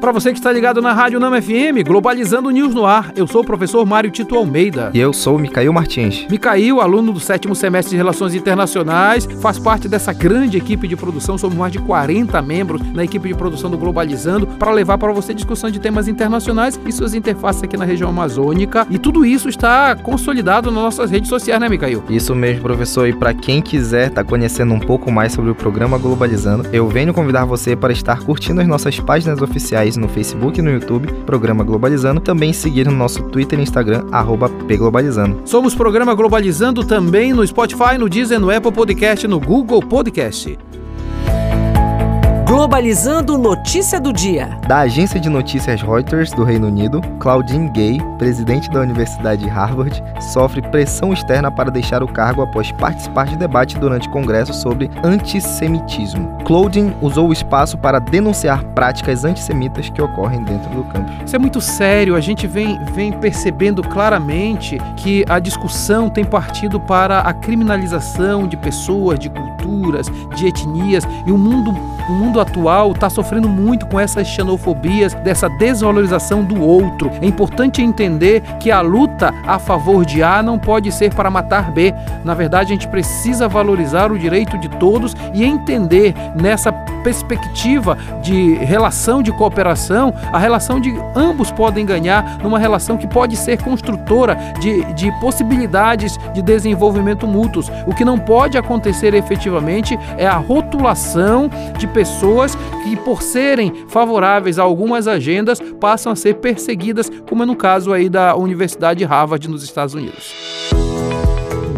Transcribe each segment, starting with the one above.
Para você que está ligado na Rádio Nama FM, Globalizando News no ar, eu sou o professor Mário Tito Almeida. E eu sou o Micael Martins. Micael, aluno do sétimo semestre de Relações Internacionais, faz parte dessa grande equipe de produção, somos mais de 40 membros na equipe de produção do Globalizando, para levar para você discussão de temas internacionais e suas interfaces aqui na região amazônica. E tudo isso está consolidado nas nossas redes sociais, né, Micael? Isso mesmo, professor. E para quem quiser estar tá conhecendo um pouco mais sobre o programa Globalizando, eu venho convidar você para estar curtindo as nossas páginas oficiais no Facebook e no YouTube, Programa Globalizando, também seguir no nosso Twitter e Instagram, arroba pglobalizando. Somos Programa Globalizando também no Spotify, no Deezer, no Apple Podcast, no Google Podcast. Globalizando notícia do dia. Da agência de notícias Reuters do Reino Unido, Claudine Gay, presidente da Universidade de Harvard, sofre pressão externa para deixar o cargo após participar de debate durante congresso sobre antissemitismo. Claudine usou o espaço para denunciar práticas antissemitas que ocorrem dentro do campus. Isso é muito sério, a gente vem, vem percebendo claramente que a discussão tem partido para a criminalização de pessoas, de culturas, de etnias e o mundo o mundo atual está sofrendo muito com essas xenofobias, dessa desvalorização do outro. É importante entender que a luta a favor de A não pode ser para matar B. Na verdade, a gente precisa valorizar o direito de todos e entender nessa perspectiva de relação de cooperação, a relação de ambos podem ganhar numa relação que pode ser construtora de, de possibilidades de desenvolvimento mútuos. O que não pode acontecer efetivamente é a rotulação de pessoas que, por serem favoráveis a algumas agendas, passam a ser perseguidas, como é no caso aí da Universidade Harvard nos Estados Unidos.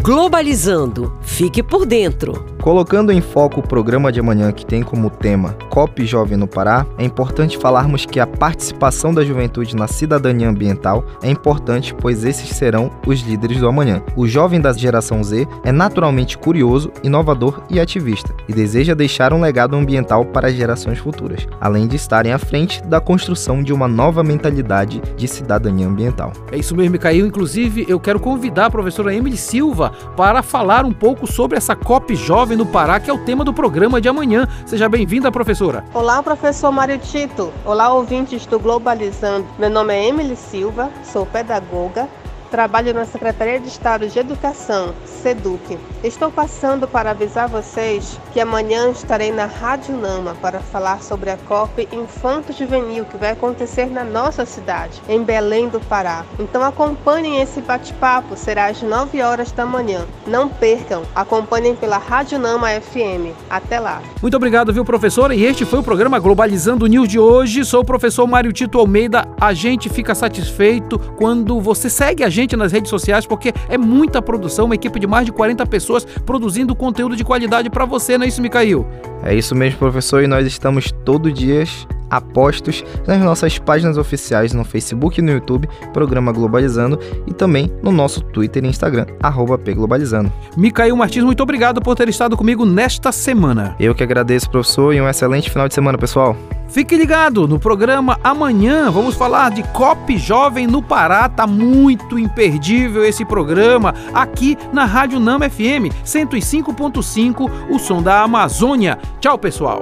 Globalizando. Fique por dentro. Colocando em foco o programa de amanhã que tem como tema COP Jovem no Pará, é importante falarmos que a participação da juventude na cidadania ambiental é importante, pois esses serão os líderes do amanhã. O jovem da geração Z é naturalmente curioso, inovador e ativista, e deseja deixar um legado ambiental para as gerações futuras, além de estarem à frente da construção de uma nova mentalidade de cidadania ambiental. É isso mesmo, Caio. Inclusive, eu quero convidar a professora Emily Silva para falar um pouco sobre essa COP Jovem Jovem no Pará, que é o tema do programa de amanhã. Seja bem-vinda, professora. Olá, professor Mário Tito. Olá, ouvintes do Globalizando. Meu nome é Emily Silva, sou pedagoga Trabalho na Secretaria de Estado de Educação, SEDUC. Estou passando para avisar vocês que amanhã estarei na Rádio Nama para falar sobre a COP Infanto Juvenil que vai acontecer na nossa cidade, em Belém do Pará. Então acompanhem esse bate-papo, será às 9 horas da manhã. Não percam, acompanhem pela Rádio Nama FM. Até lá. Muito obrigado, viu, professora? E este foi o programa Globalizando News de hoje. Sou o professor Mário Tito Almeida. A gente fica satisfeito quando você segue a gente gente nas redes sociais, porque é muita produção, uma equipe de mais de 40 pessoas produzindo conteúdo de qualidade para você, não é isso, Micael? É isso mesmo, professor, e nós estamos todo dias apostos nas nossas páginas oficiais no Facebook e no YouTube, Programa Globalizando, e também no nosso Twitter e Instagram, arroba pglobalizando. Micael Martins, muito obrigado por ter estado comigo nesta semana. Eu que agradeço, professor, e um excelente final de semana, pessoal. Fique ligado, no programa amanhã vamos falar de COP Jovem no Pará. Tá muito imperdível esse programa aqui na Rádio Nama FM 105.5, o som da Amazônia. Tchau, pessoal.